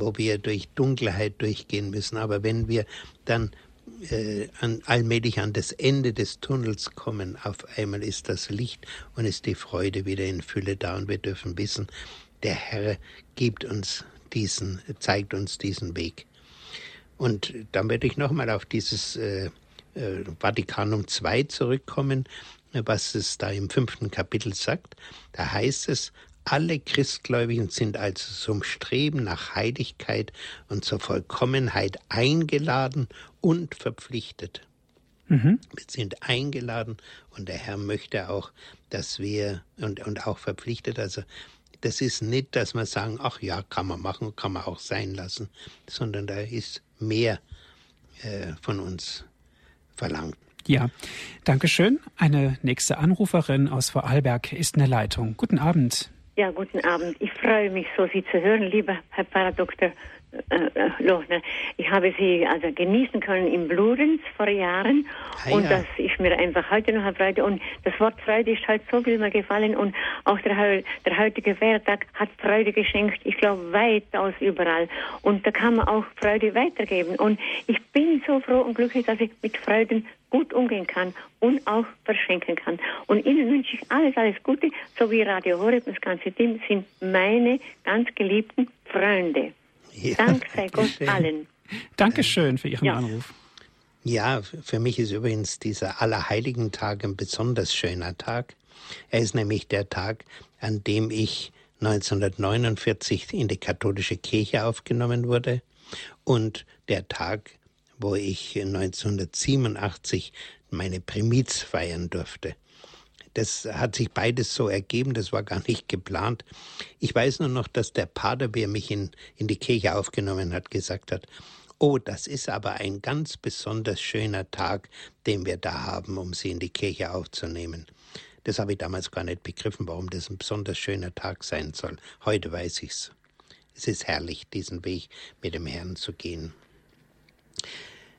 wo wir durch Dunkelheit durchgehen müssen. Aber wenn wir dann äh, an, allmählich an das Ende des Tunnels kommen, auf einmal ist das Licht und ist die Freude wieder in Fülle da. Und wir dürfen wissen, der Herr gibt uns diesen, zeigt uns diesen Weg. Und dann werde ich nochmal auf dieses äh, äh, Vatikanum II zurückkommen, was es da im fünften Kapitel sagt. Da heißt es, Alle Christgläubigen sind also zum Streben nach Heiligkeit und zur Vollkommenheit eingeladen und verpflichtet. Mhm. Wir sind eingeladen und der Herr möchte auch, dass wir und, und auch verpflichtet, also das ist nicht, dass wir sagen, ach ja, kann man machen, kann man auch sein lassen, sondern da ist mehr äh, von uns verlangt. Ja, danke schön. Eine nächste Anruferin aus Vorarlberg ist in der Leitung. Guten Abend. Ja, guten Abend. Ich freue mich so, Sie zu hören, lieber Herr Pfarrer Äh, äh, Lochner. Ich habe Sie also genießen können in Bludenz vor Jahren ah, und ja. das ist mir einfach heute noch eine Freude und das Wort Freude ist halt so viel mir gefallen und auch der, der heutige Feiertag hat Freude geschenkt, ich glaube weitaus überall und da kann man auch Freude weitergeben und ich bin so froh und glücklich, dass ich mit Freuden gut umgehen kann und auch verschenken kann. Und Ihnen wünsche ich alles, alles Gute, so wie Radio Horeb und das ganze Team sind meine ganz geliebten Freunde. Ja, Dank sei Gott schön. allen. Dankeschön für Ihren ja. Anruf. Ja, für mich ist übrigens dieser Allerheiligen-Tag ein besonders schöner Tag. Er ist nämlich der Tag, an dem ich 1949 in die katholische Kirche aufgenommen wurde und der Tag, wo ich 1987 meine Primiz feiern durfte. Das hat sich beides so ergeben, das war gar nicht geplant. Ich weiß nur noch, dass der Pater, der mich in, in die Kirche aufgenommen hat, gesagt hat, Oh, das ist aber ein ganz besonders schöner Tag, den wir da haben, um Sie in die Kirche aufzunehmen. Das habe ich damals gar nicht begriffen, warum das ein besonders schöner Tag sein soll. Heute weiß ich's. Es ist herrlich, diesen Weg mit dem Herrn zu gehen.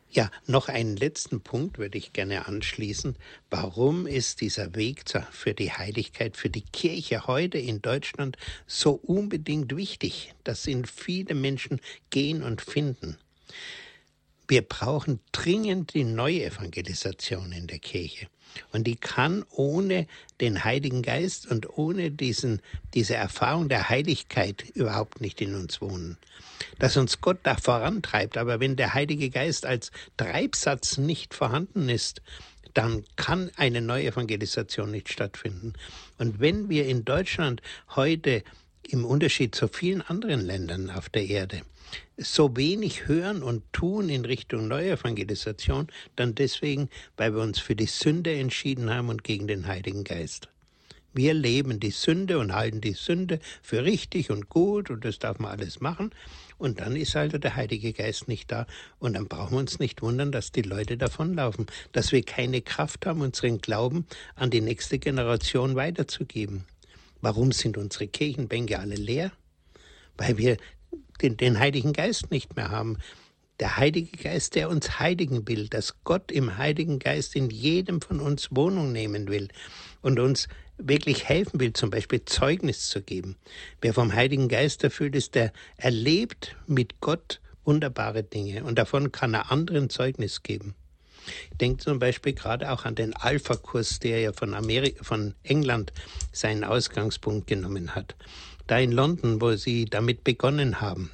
Ja, noch einen letzten Punkt würde ich gerne anschließen. Warum ist dieser Weg für die Heiligkeit, für die Kirche heute in Deutschland so unbedingt wichtig? Das sind viele Menschen gehen und finden. Wir brauchen dringend die Neuevangelisation in der Kirche. Und die kann ohne den Heiligen Geist und ohne diesen, diese Erfahrung der Heiligkeit überhaupt nicht in uns wohnen. Dass uns Gott da vorantreibt, aber wenn der Heilige Geist als Treibsatz nicht vorhanden ist, dann kann eine Neuevangelisation nicht stattfinden. Und wenn wir in Deutschland heute im Unterschied zu vielen anderen Ländern auf der Erde so wenig hören und tun in Richtung Neuevangelisation, dann deswegen, weil wir uns für die Sünde entschieden haben und gegen den Heiligen Geist. Wir leben die Sünde und halten die Sünde für richtig und gut und das darf man alles machen. Und dann ist also der Heilige Geist nicht da. Und dann brauchen wir uns nicht wundern, dass die Leute davonlaufen, dass wir keine Kraft haben, unseren Glauben an die nächste Generation weiterzugeben. Warum sind unsere Kirchenbänke alle leer? Weil wir den, den Heiligen Geist nicht mehr haben. Der Heilige Geist, der uns heiligen will, dass Gott im Heiligen Geist in jedem von uns Wohnung nehmen will und uns wirklich helfen will, zum Beispiel Zeugnis zu geben. Wer vom Heiligen Geist erfüllt ist, der erlebt mit Gott wunderbare Dinge und davon kann er anderen Zeugnis geben. Ich denke zum Beispiel gerade auch an den Alpha-Kurs, der ja von, Amerika, von England seinen Ausgangspunkt genommen hat da in London, wo sie damit begonnen haben.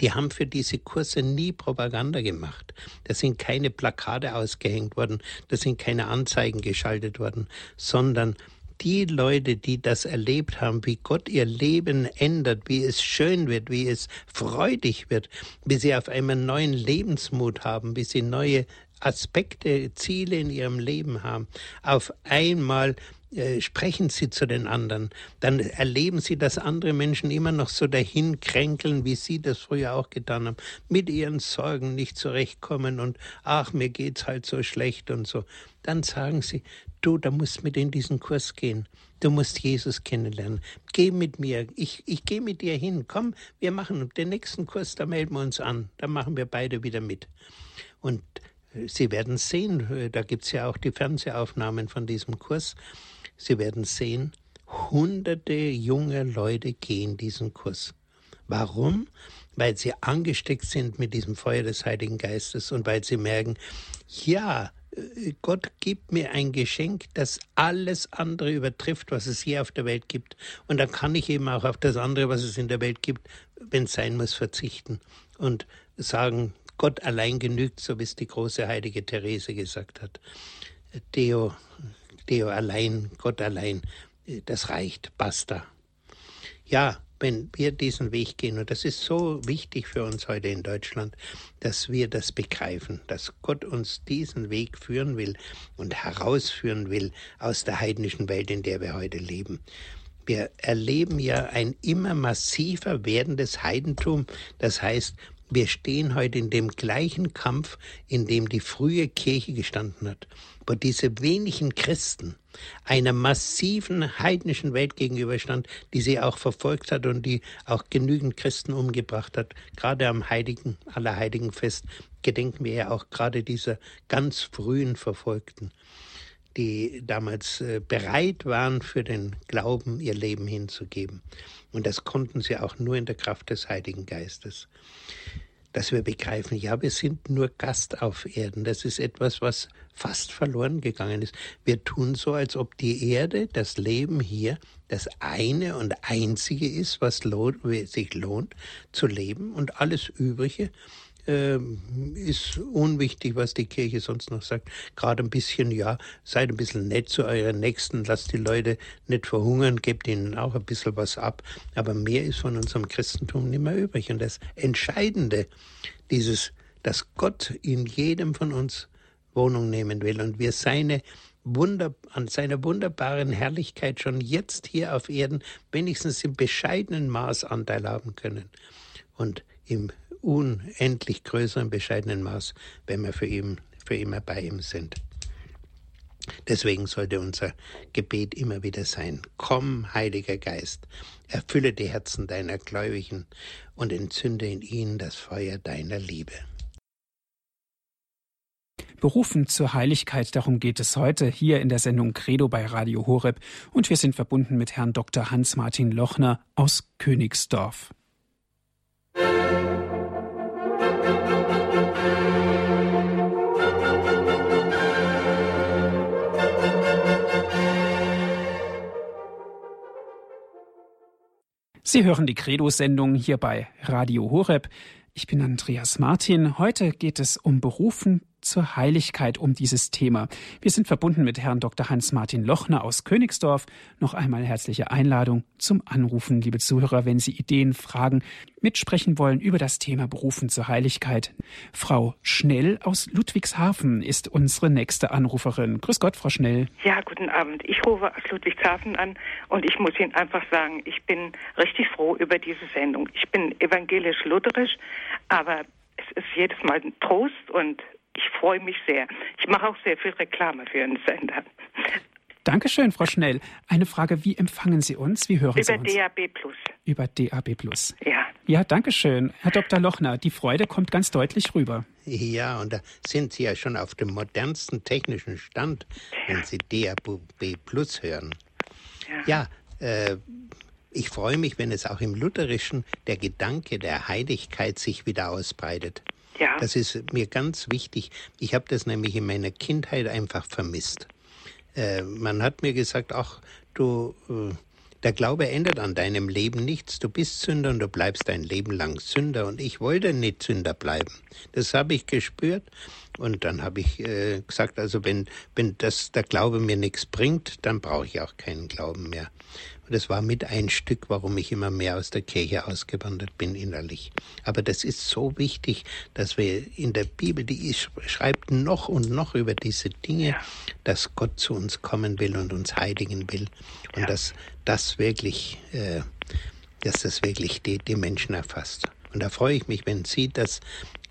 Die haben für diese Kurse nie Propaganda gemacht. Da sind keine Plakate ausgehängt worden, da sind keine Anzeigen geschaltet worden, sondern die Leute, die das erlebt haben, wie Gott ihr Leben ändert, wie es schön wird, wie es freudig wird, wie sie auf einmal neuen Lebensmut haben, wie sie neue Aspekte, Ziele in ihrem Leben haben, auf einmal äh, sprechen Sie zu den anderen, dann erleben Sie, dass andere Menschen immer noch so dahin kränkeln, wie Sie das früher auch getan haben, mit ihren Sorgen nicht zurechtkommen und ach, mir geht's halt so schlecht und so. Dann sagen Sie, du, da musst mit in diesen Kurs gehen. Du musst Jesus kennenlernen. Geh mit mir. Ich, ich gehe mit dir hin. Komm, wir machen den nächsten Kurs, da melden wir uns an. Da machen wir beide wieder mit. Und äh, Sie werden sehen, äh, da gibt's ja auch die Fernsehaufnahmen von diesem Kurs. Sie werden sehen, hunderte junge Leute gehen diesen Kurs. Warum? Weil sie angesteckt sind mit diesem Feuer des Heiligen Geistes und weil sie merken, ja, Gott gibt mir ein Geschenk, das alles andere übertrifft, was es hier auf der Welt gibt. Und dann kann ich eben auch auf das andere, was es in der Welt gibt, wenn es sein muss, verzichten und sagen, Gott allein genügt, so wie es die große heilige Therese gesagt hat. Deo Deo allein, Gott allein, das reicht, basta. ja, wenn wir diesen Weg gehen, und das ist so wichtig für uns heute in Deutschland, dass wir das begreifen, dass Gott uns diesen Weg führen will und herausführen will aus der heidnischen Welt, in der wir heute leben. Wir erleben ja ein immer massiver werdendes Heidentum. Das heißt, wir stehen heute in dem gleichen Kampf, in dem die frühe Kirche gestanden hat, wo diese wenigen Christen einer massiven heidnischen Welt gegenüberstand, die sie auch verfolgt hat und die auch genügend Christen umgebracht hat. Gerade am Heiligen, Allerheiligenfest gedenken wir ja auch gerade dieser ganz frühen Verfolgten die damals äh, bereit waren, für den Glauben ihr Leben hinzugeben. Und das konnten sie auch nur in der Kraft des Heiligen Geistes. Dass wir begreifen, ja, wir sind nur Gast auf Erden. Das ist etwas, was fast verloren gegangen ist. Wir tun so, als ob die Erde, das Leben hier, das eine und einzige ist, was sich lohnt zu leben und alles Übrige ist unwichtig, was die Kirche sonst noch sagt. Gerade ein bisschen, ja, seid ein bisschen nett zu euren Nächsten, lasst die Leute nicht verhungern, gebt ihnen auch ein bisschen was ab. Aber mehr ist von unserem Christentum nicht mehr übrig. Und das Entscheidende, dieses, dass Gott in jedem von uns Wohnung nehmen will und wir seine Wunder, an seiner wunderbaren Herrlichkeit schon jetzt hier auf Erden wenigstens im bescheidenen Maß Anteil haben können. Und im unendlich größeren, bescheidenen Maß, wenn wir für, ihn, für immer bei ihm sind. Deswegen sollte unser Gebet immer wieder sein, komm, Heiliger Geist, erfülle die Herzen deiner Gläubigen und entzünde in ihnen das Feuer deiner Liebe. Berufen zur Heiligkeit, darum geht es heute hier in der Sendung Credo bei Radio Horeb und wir sind verbunden mit Herrn Dr. Hans-Martin Lochner aus Königsdorf. Sie hören die Credo-Sendung hier bei Radio Horeb. Ich bin Andreas Martin. Heute geht es um Berufen zur Heiligkeit um dieses Thema. Wir sind verbunden mit Herrn Dr. Hans-Martin Lochner aus Königsdorf. Noch einmal herzliche Einladung zum Anrufen, liebe Zuhörer, wenn Sie Ideen, Fragen mitsprechen wollen über das Thema Berufen zur Heiligkeit. Frau Schnell aus Ludwigshafen ist unsere nächste Anruferin. Grüß Gott, Frau Schnell. Ja, guten Abend. Ich rufe aus Ludwigshafen an und ich muss Ihnen einfach sagen, ich bin richtig froh über diese Sendung. Ich bin evangelisch-lutherisch, aber es ist jedes Mal ein Trost und ich freue mich sehr. Ich mache auch sehr viel Reklame für Ihren Sender. Dankeschön, Frau Schnell. Eine Frage, wie empfangen Sie uns? Wie hören Über Sie uns? Über DAB+. Über DAB+. Ja. Ja, danke schön. Herr Dr. Lochner, die Freude kommt ganz deutlich rüber. Ja, und da sind Sie ja schon auf dem modernsten technischen Stand, wenn Sie DAB Plus hören. Ja, ja äh, ich freue mich, wenn es auch im Lutherischen der Gedanke der Heiligkeit sich wieder ausbreitet. Ja. Das ist mir ganz wichtig. Ich habe das nämlich in meiner Kindheit einfach vermisst. Äh, man hat mir gesagt, ach, du, äh, der Glaube ändert an deinem Leben nichts. Du bist Sünder und du bleibst dein Leben lang Sünder. Und ich wollte nicht Sünder bleiben. Das habe ich gespürt. Und dann habe ich äh, gesagt, also wenn, wenn das, der Glaube mir nichts bringt, dann brauche ich auch keinen Glauben mehr. Und das war mit ein Stück, warum ich immer mehr aus der Kirche ausgewandert bin innerlich. Aber das ist so wichtig, dass wir in der Bibel, die schreibt noch und noch über diese Dinge, ja. dass Gott zu uns kommen will und uns heiligen will. Und ja. dass das wirklich, äh, dass das wirklich die, die Menschen erfasst. Und da freue ich mich, wenn Sie das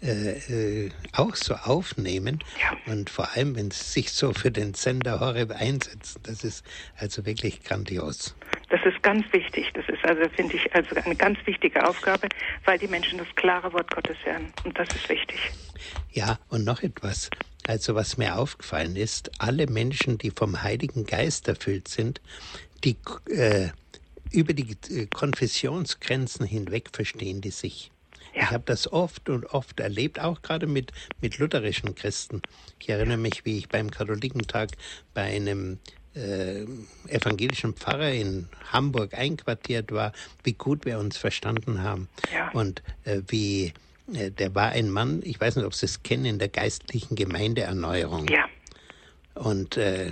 äh, äh, auch so aufnehmen ja. und vor allem, wenn Sie sich so für den Sender Horeb einsetzen. Das ist also wirklich grandios. Das ist ganz wichtig. Das ist also, finde ich, also eine ganz wichtige Aufgabe, weil die Menschen das klare Wort Gottes hören. Und das ist wichtig. Ja, und noch etwas. Also was mir aufgefallen ist, alle Menschen, die vom Heiligen Geist erfüllt sind, die äh, über die äh, Konfessionsgrenzen hinweg verstehen die sich. Ja. Ich habe das oft und oft erlebt, auch gerade mit, mit lutherischen Christen. Ich erinnere mich, wie ich beim Katholikentag bei einem äh, evangelischen Pfarrer in Hamburg einquartiert war, wie gut wir uns verstanden haben. Ja. Und äh, wie, äh, der war ein Mann, ich weiß nicht, ob Sie es kennen, in der geistlichen Gemeindeerneuerung. Ja. Und äh,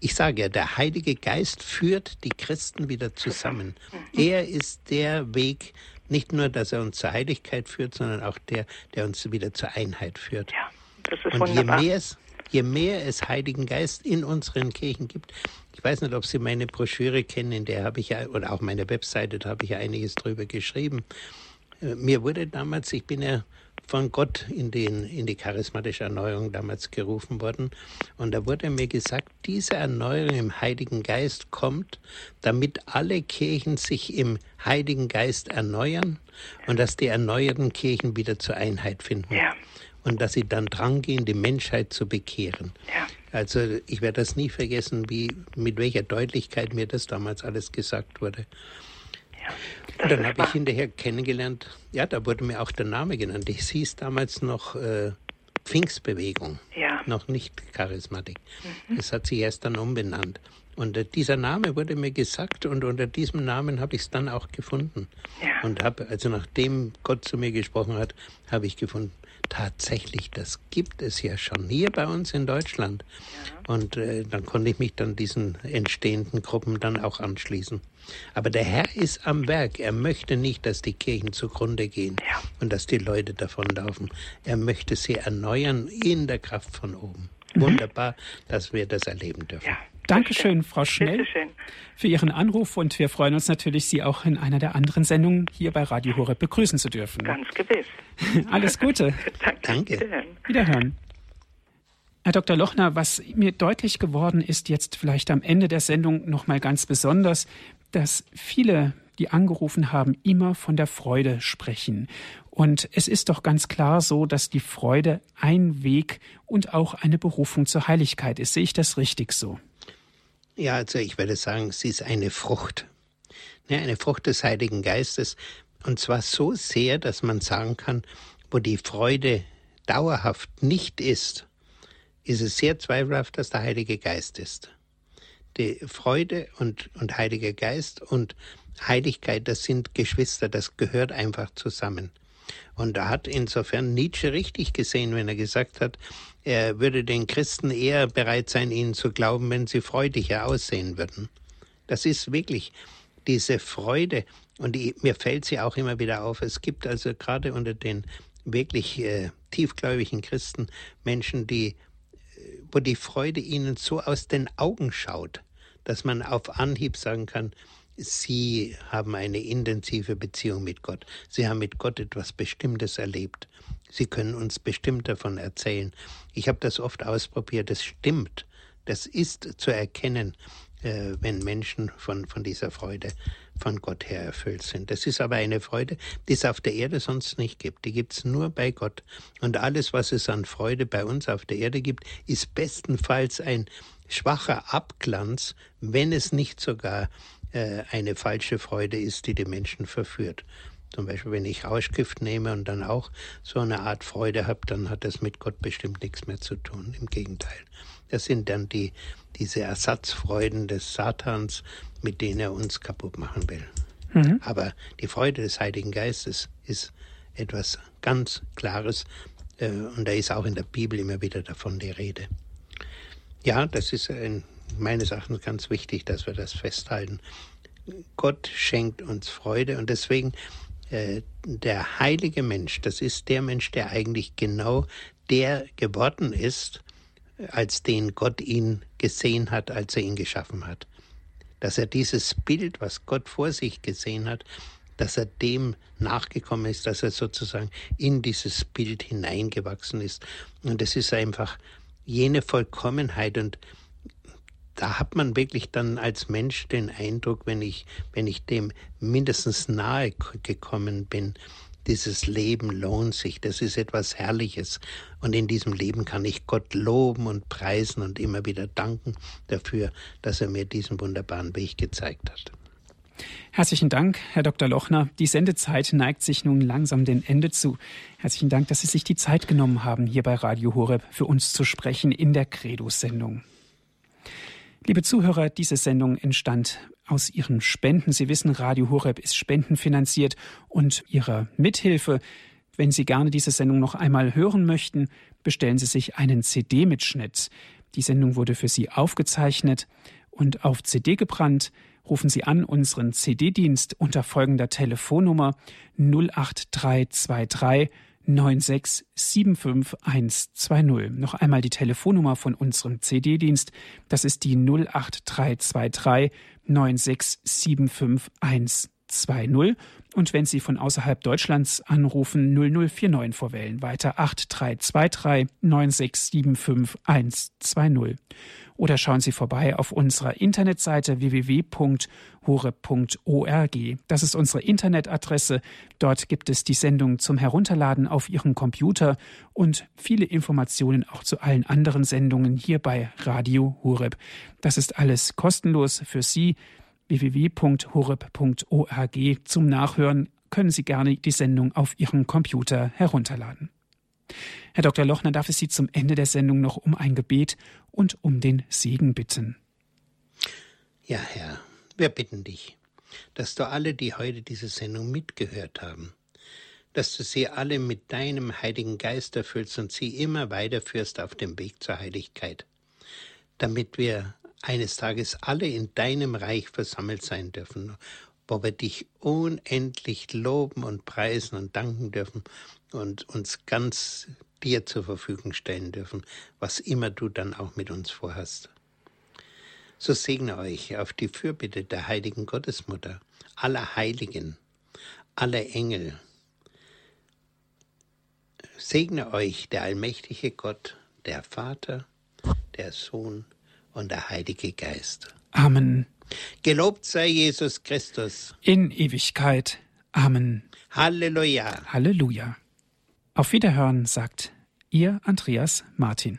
ich sage ja, der Heilige Geist führt die Christen wieder zusammen. Er ist der Weg, nicht nur, dass er uns zur Heiligkeit führt, sondern auch der, der uns wieder zur Einheit führt. Ja, das ist Und wunderbar. je mehr es je mehr es Heiligen Geist in unseren Kirchen gibt. Ich weiß nicht, ob Sie meine Broschüre kennen, in der habe ich ja, oder auch meine Webseite, da habe ich ja einiges drüber geschrieben. Äh, mir wurde damals, ich bin ja von Gott in, den, in die charismatische Erneuerung damals gerufen worden. Und da wurde mir gesagt, diese Erneuerung im Heiligen Geist kommt, damit alle Kirchen sich im Heiligen Geist erneuern und dass die erneuerten Kirchen wieder zur Einheit finden. Ja. Und dass sie dann drangehen, die Menschheit zu bekehren. Ja. Also ich werde das nie vergessen, wie, mit welcher Deutlichkeit mir das damals alles gesagt wurde. Ja, und dann habe ich hinterher kennengelernt, ja, da wurde mir auch der Name genannt. Ich hieß damals noch äh, Pfingstbewegung, ja. noch nicht Charismatik. Mhm. Das hat sich erst dann umbenannt. Und äh, dieser Name wurde mir gesagt und unter diesem Namen habe ich es dann auch gefunden. Ja. Und habe, also nachdem Gott zu mir gesprochen hat, habe ich gefunden, tatsächlich, das gibt es ja schon hier bei uns in Deutschland. Ja. Und äh, dann konnte ich mich dann diesen entstehenden Gruppen dann auch anschließen. Aber der Herr ist am Werk. Er möchte nicht, dass die Kirchen zugrunde gehen ja. und dass die Leute davonlaufen. Er möchte sie erneuern in der Kraft von oben. Mhm. Wunderbar, dass wir das erleben dürfen. Ja. Dankeschön, Frau Schnell, für Ihren Anruf und wir freuen uns natürlich, Sie auch in einer der anderen Sendungen hier bei Radio Horeb begrüßen zu dürfen. Ganz gewiss. Alles Gute. Danke. Danke. Wiederhören. Wiederhören. Herr Dr. Lochner, was mir deutlich geworden ist, jetzt vielleicht am Ende der Sendung noch mal ganz besonders, dass viele, die angerufen haben, immer von der Freude sprechen. Und es ist doch ganz klar so, dass die Freude ein Weg und auch eine Berufung zur Heiligkeit ist. Sehe ich das richtig so? Ja, also ich würde sagen, sie ist eine Frucht. Ja, eine Frucht des Heiligen Geistes. Und zwar so sehr, dass man sagen kann, wo die Freude dauerhaft nicht ist, ist es sehr zweifelhaft, dass der Heilige Geist ist. Die Freude und, und Heiliger Geist und Heiligkeit, das sind Geschwister, das gehört einfach zusammen. Und da hat insofern Nietzsche richtig gesehen, wenn er gesagt hat, er würde den Christen eher bereit sein, ihnen zu glauben, wenn sie freudiger aussehen würden. Das ist wirklich diese Freude. Und die, mir fällt sie auch immer wieder auf. Es gibt also gerade unter den wirklich äh, tiefgläubigen Christen Menschen, die, wo die Freude ihnen so aus den Augen schaut, dass man auf Anhieb sagen kann, Sie haben eine intensive Beziehung mit Gott. Sie haben mit Gott etwas Bestimmtes erlebt. Sie können uns bestimmt davon erzählen. Ich habe das oft ausprobiert. Das stimmt. Das ist zu erkennen, äh, wenn Menschen von, von dieser Freude von Gott her erfüllt sind. Das ist aber eine Freude, die es auf der Erde sonst nicht gibt. Die gibt es nur bei Gott. Und alles, was es an Freude bei uns auf der Erde gibt, ist bestenfalls ein schwacher Abglanz, wenn es nicht sogar eine falsche Freude ist, die die Menschen verführt. Zum Beispiel, wenn ich Rauschgift nehme und dann auch so eine Art Freude habe, dann hat das mit Gott bestimmt nichts mehr zu tun. Im Gegenteil. Das sind dann die, diese Ersatzfreuden des Satans, mit denen er uns kaputt machen will. Mhm. Aber die Freude des Heiligen Geistes ist etwas ganz Klares äh, und da ist auch in der Bibel immer wieder davon die Rede. Ja, das ist ein meines Erachtens ganz wichtig, dass wir das festhalten. Gott schenkt uns Freude und deswegen äh, der heilige Mensch, das ist der Mensch, der eigentlich genau der geworden ist, als den Gott ihn gesehen hat, als er ihn geschaffen hat. Dass er dieses Bild, was Gott vor sich gesehen hat, dass er dem nachgekommen ist, dass er sozusagen in dieses Bild hineingewachsen ist. Und es ist einfach jene Vollkommenheit und da hat man wirklich dann als Mensch den Eindruck, wenn ich, wenn ich dem mindestens nahe gekommen bin, dieses Leben lohnt sich, das ist etwas Herrliches. Und in diesem Leben kann ich Gott loben und preisen und immer wieder danken dafür, dass er mir diesen wunderbaren Weg gezeigt hat. Herzlichen Dank, Herr Dr. Lochner. Die Sendezeit neigt sich nun langsam dem Ende zu. Herzlichen Dank, dass Sie sich die Zeit genommen haben, hier bei Radio Horeb für uns zu sprechen in der Credo-Sendung. Liebe Zuhörer, diese Sendung entstand aus Ihren Spenden. Sie wissen, Radio Horeb ist spendenfinanziert und Ihrer Mithilfe. Wenn Sie gerne diese Sendung noch einmal hören möchten, bestellen Sie sich einen CD-Mitschnitt. Die Sendung wurde für Sie aufgezeichnet und auf CD gebrannt. Rufen Sie an unseren CD-Dienst unter folgender Telefonnummer 08323 9675120. Noch einmal die Telefonnummer von unserem CD-Dienst. Das ist die 08323 9675120. Und wenn Sie von außerhalb Deutschlands anrufen, 0049 vorwählen. Weiter 8323 9675120 oder schauen Sie vorbei auf unserer Internetseite www.hore.org. Das ist unsere Internetadresse. Dort gibt es die Sendung zum Herunterladen auf Ihrem Computer und viele Informationen auch zu allen anderen Sendungen hier bei Radio Horeb. Das ist alles kostenlos für Sie. www.horeb.org zum Nachhören können Sie gerne die Sendung auf Ihrem Computer herunterladen. Herr Dr. Lochner, darf ich Sie zum Ende der Sendung noch um ein Gebet und um den Segen bitten. Ja, Herr, wir bitten dich, dass du alle, die heute diese Sendung mitgehört haben, dass du sie alle mit deinem Heiligen Geist erfüllst und sie immer weiterführst auf dem Weg zur Heiligkeit, damit wir eines Tages alle in deinem Reich versammelt sein dürfen, wo wir dich unendlich loben und preisen und danken dürfen und uns ganz dir zur Verfügung stellen dürfen, was immer du dann auch mit uns vorhast. So segne euch auf die Fürbitte der heiligen Gottesmutter, aller Heiligen, aller Engel. Segne euch der allmächtige Gott, der Vater, der Sohn und der Heilige Geist. Amen. Gelobt sei Jesus Christus. In Ewigkeit. Amen. Halleluja. Halleluja. Auf Wiederhören sagt Ihr Andreas Martin.